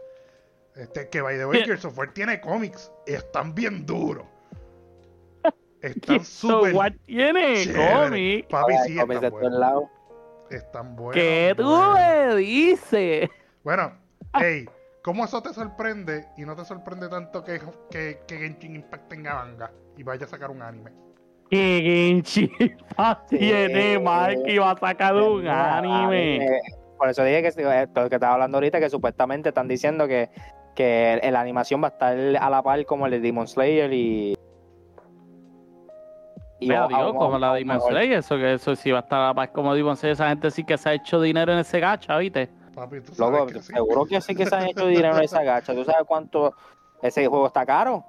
Este, que by the way, Gears of War tiene cómics están bien duros. Están súper. tiene cómics. Papi, sí, están buenos. Están buenos. ¿Qué tú me dices? Bueno, hey, ¿cómo eso te sorprende y no te sorprende tanto que, que, que Genshin Impact tenga manga y vaya a sacar un anime? Que Genshin Impact tiene Mark y va a sacar un anime. Por eso dije que, eh, que estaba hablando ahorita que supuestamente están diciendo que que la animación va a estar a la par como el de Demon Slayer y. y digo, como la de Demon Slayer, eso que eso sí va a estar a la par como Demon Slayer, esa gente sí que se ha hecho dinero en ese gacha, ¿viste? Papi, Loco, seguro que sí que se han hecho dinero en esa gacha. ¿Tú sabes cuánto ese juego está caro?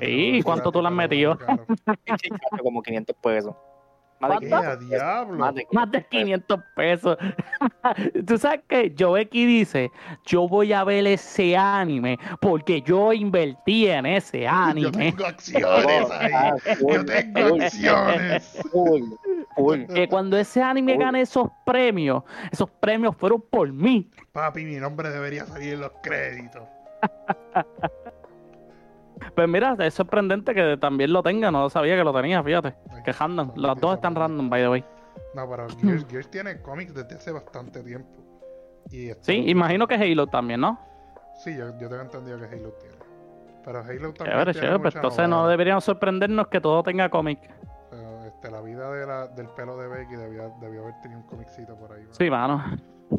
¿Y cuánto tú le has metido? como 500 pesos. Más de, diablo? Más de, 500 pesos. Tú sabes que Joeki dice, yo voy a ver ese anime porque yo invertí en ese anime. Yo tengo acciones ahí. Ah, yo tengo acciones. Que cuando ese anime gane esos premios, esos premios fueron por mí. Papi, mi nombre debería salir en los créditos. Pues mira, es sorprendente que también lo tenga, no sabía que lo tenía, fíjate. Que random, los dos están random, by the way. No, pero Gears, tiene cómics desde hace bastante tiempo. Y sí, imagino que Halo también, ¿no? Sí, yo, yo tengo entendido que Halo tiene. Pero Halo también. Chévere, tiene pues entonces no deberíamos sorprendernos que todo tenga cómic. Pero, este, la vida de la, del pelo de Becky debió, debió haber tenido un comicito por ahí. Sí, mano.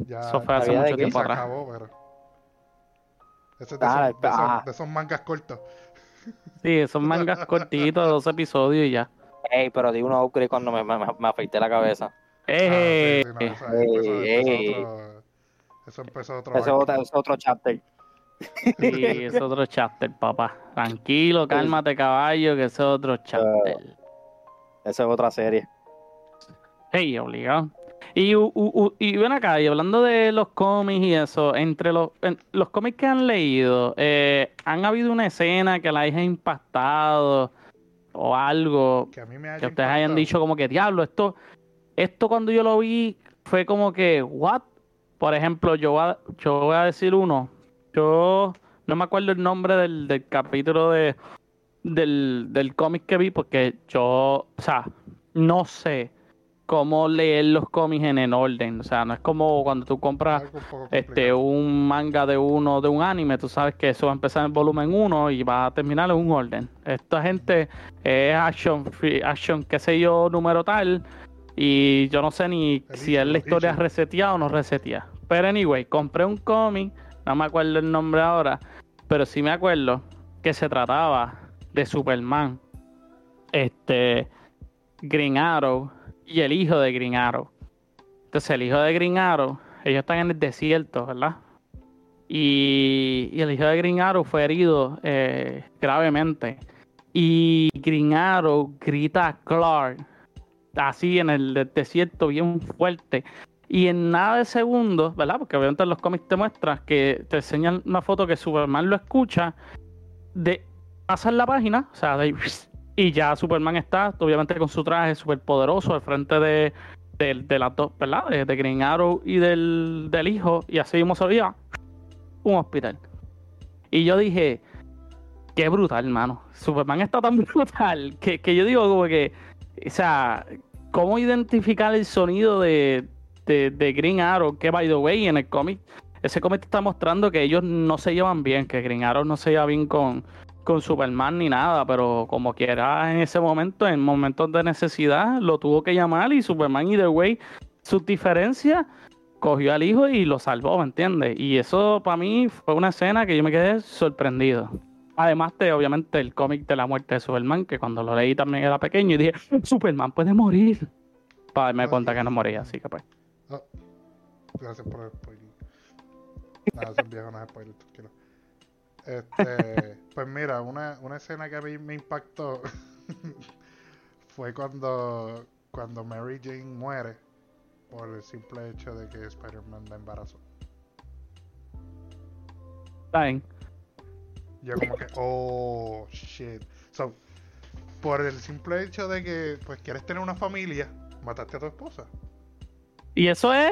Ya, Eso fue hace mucho tiempo atrás. Acabó, pero... Ese es de, ah, esos, ah. de esos mangas cortos. Sí, son mangas cortitos, dos episodios y ya. Ey, pero di uno upgrade cuando me, me, me afeité la cabeza. Eh, eso, empezó otro. Eso es otro, chapter. Sí, es otro chapter, papá. Tranquilo, cálmate, caballo, que es otro chapter. Eso es otra serie. Hey, obligado. Y, y ven acá, y hablando de los cómics y eso, entre los, los cómics que han leído, eh, ¿han habido una escena que la haya impactado o algo que, ustedes hayan dicho como que, diablo, esto, esto cuando yo lo vi fue como que, what? Por ejemplo, yo, yo voy a decir uno, yo no me acuerdo el nombre del, del capítulo de del, del cómic que vi porque yo, o sea, no sé cómo leer los cómics en el orden. O sea, no es como cuando tú compras este un manga de uno de un anime, tú sabes que eso va a empezar en volumen 1 y va a terminar en un orden. Esta gente es action, action, qué sé yo, número tal. Y yo no sé ni si es la historia reseteada o no reseteada. Pero anyway, compré un cómic, no me acuerdo el nombre ahora, pero sí me acuerdo que se trataba de Superman. Este Green Arrow y el hijo de Green Arrow. Entonces el hijo de Green Arrow, ellos están en el desierto, ¿verdad? Y, el hijo de Green Arrow fue herido eh, gravemente. Y Green Arrow grita a Clark, así en el desierto, bien fuerte. Y en nada de segundos, ¿verdad? Porque obviamente en los cómics te muestras que te enseñan una foto que Superman lo escucha, de pasar la página, o sea, de y ya Superman está, obviamente, con su traje súper poderoso al frente de, de, las dos, ¿verdad? De, Green Arrow y del, hijo. Y así mismo salía un hospital. Y yo dije, qué brutal, hermano. Superman está tan brutal que, yo digo como que, o sea, ¿cómo identificar el sonido de, de, de Green Arrow? Que, by the way, en el cómic, ese cómic está mostrando que ellos no se llevan bien, que Green Arrow no se lleva bien con, con Superman ni nada, pero como quiera en ese momento, en momentos de necesidad, lo tuvo que llamar y Superman, either way, su diferencia cogió al hijo y lo salvó, ¿me entiendes? Y eso para mí fue una escena que yo me quedé sorprendido. Además de, obviamente, el cómic de la muerte de Superman, que cuando lo leí también era pequeño y dije, Superman puede morir. Para darme cuenta que no moría, así que pues. Oh, gracias por el spoiler. Nada, viejo, no es spoiler, tranquilo. Este, pues mira, una, una escena que a mí me impactó fue cuando, cuando Mary Jane muere por el simple hecho de que Spider-Man la embarazó. Dying. Yo como que, oh, shit. So, por el simple hecho de que, pues, quieres tener una familia, mataste a tu esposa. ¿Y eso es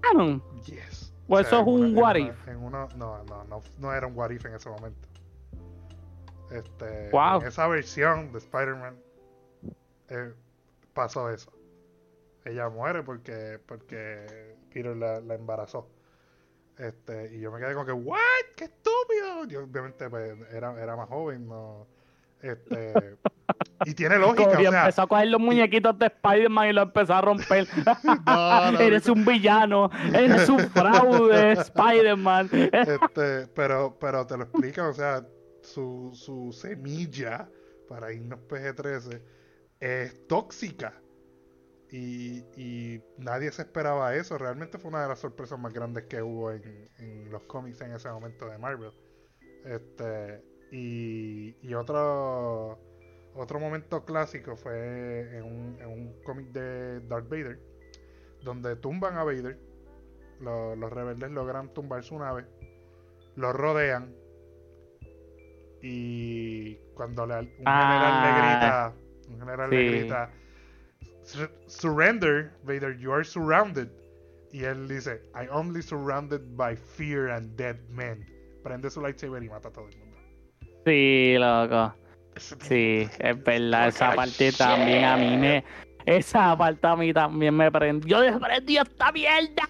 canon? Yes. ¿O eso es un what if? No, no, no, no era un what if en ese momento. Este, wow. En esa versión de Spider-Man eh, pasó eso. Ella muere porque, porque Peter la, la, embarazó. Este, y yo me quedé como que, ¿what? ¡Qué estúpido! Yo obviamente pues, era, era más joven, no este, y tiene lógica. Y empezó a coger los muñequitos de Spider-Man y lo empezó a romper. eres un villano, eres un fraude, Spider-Man. este, pero, pero te lo explican, o sea, su, su semilla para irnos PG-13 es tóxica. Y, y, nadie se esperaba eso. Realmente fue una de las sorpresas más grandes que hubo en, en los cómics en ese momento de Marvel. Este, y, y otro, otro momento clásico fue en un, en un cómic de Darth Vader, donde tumban a Vader, los rebeldes logran tumbar su nave, lo rodean y cuando le, un general le grita, un general le grita, surrender, Vader, you are surrounded. Y él dice, I only surrounded by fear and dead men. Prende su lightsaber y mata a todo el mundo. Sí, loco. Sí, es verdad, esa parte también a mí me... Esa parte a mí también me prendió. ¡Desprendió esta mierda!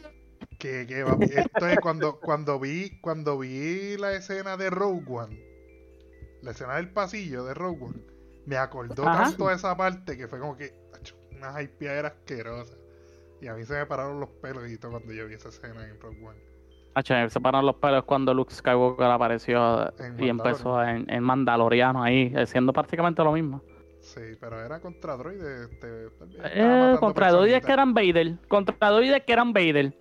Que, que, esto es cuando, cuando vi cuando vi la escena de Rogue One, la escena del pasillo de Rogue One, me acordó tanto esa parte que fue como que una hypeadera asquerosa. Y a mí se me pararon los pelos y todo cuando yo vi esa escena en Rogue One se separaron los pelos cuando Luke Skywalker apareció y empezó en, en, Mandaloriano ahí, haciendo prácticamente lo mismo. Sí, pero era contra droides. Este, eh, contra droides que eran Vader. Contra droides que eran Vader.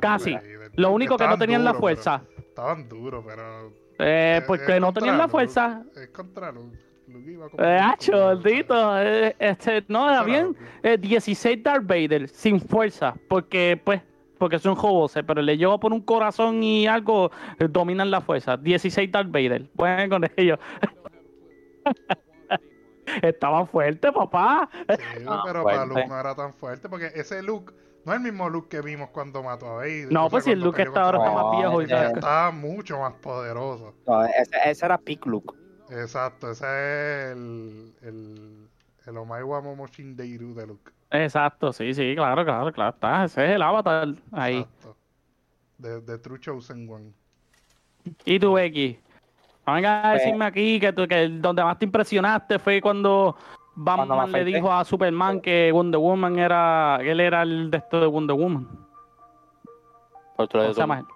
Casi. Lo único que no tenían la fuerza. Estaban duros, pero. Eh, pues que no tenían la fuerza. Es contra Luke. Luke iba como. Eh, eh, este, no, era bien. 16 eh, Darth Vader, sin fuerza, porque, pues, porque es un jobose, pero le llevo por un corazón y algo, eh, dominan la fuerza. 16 Darth Vader, bueno con ellos. Estaba fuerte, papá. Sí, pero para Luke no era tan fuerte, porque ese Luke no es el mismo Luke que vimos cuando mató a Vader. No, pues si el Luke está ahora está más viejo. y está mucho más poderoso. No, ese, ese era Pick Luke. Exacto, ese es el, el, el Omaiwa Momoshin Deiru de Luke. Exacto, sí, sí, claro, claro, claro. Está, ese es el avatar ahí. Exacto. De, de True Chosen One. ¿Y tú, Becky? Venga a pues decirme aquí que, tú, que donde más te impresionaste fue cuando Batman le dijo a Superman que Wonder Woman era. Él era el de esto de Wonder Woman. Por otro lado,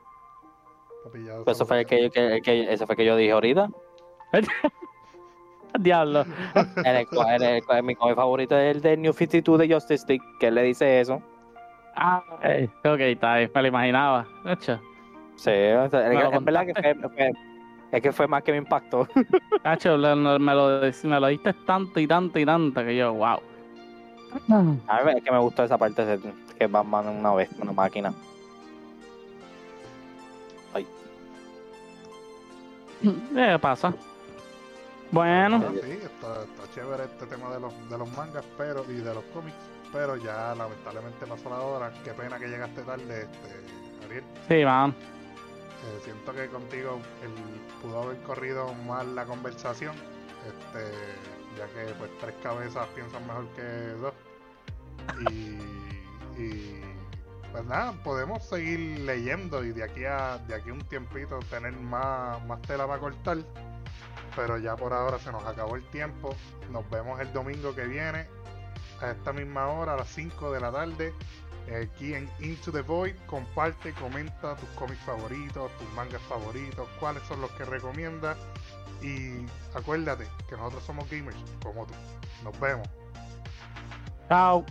pues eso fue el que, que, que, eso fue que yo dije ahorita. Diablo. mi cómic favorito es el de New 52 de Justice League, que él le dice eso. Ah, ok, está bien, me lo imaginaba. Hecho. Sí, es, verdad que fue, es que fue más que me impactó. Hacho, me, lo, me lo diste tanto y tanto y tanto que yo, wow. A ver, es que me gustó esa parte de que Batman una vez, una máquina. Ay. ¿Qué pasa? Bueno. sí, está, chévere este tema de los, de los mangas pero y de los cómics, pero ya lamentablemente pasó la hora. Qué pena que llegaste tarde, este, Ariel. Sí, man. Eh, siento que contigo el, pudo haber corrido más la conversación, este, ya que pues tres cabezas piensan mejor que dos. Y, y pues nada, podemos seguir leyendo y de aquí a de aquí a un tiempito tener más, más tela para cortar. Pero ya por ahora se nos acabó el tiempo. Nos vemos el domingo que viene a esta misma hora, a las 5 de la tarde aquí en Into the Void. Comparte, comenta tus cómics favoritos, tus mangas favoritos, cuáles son los que recomiendas. Y acuérdate que nosotros somos gamers como tú. Nos vemos. Chao.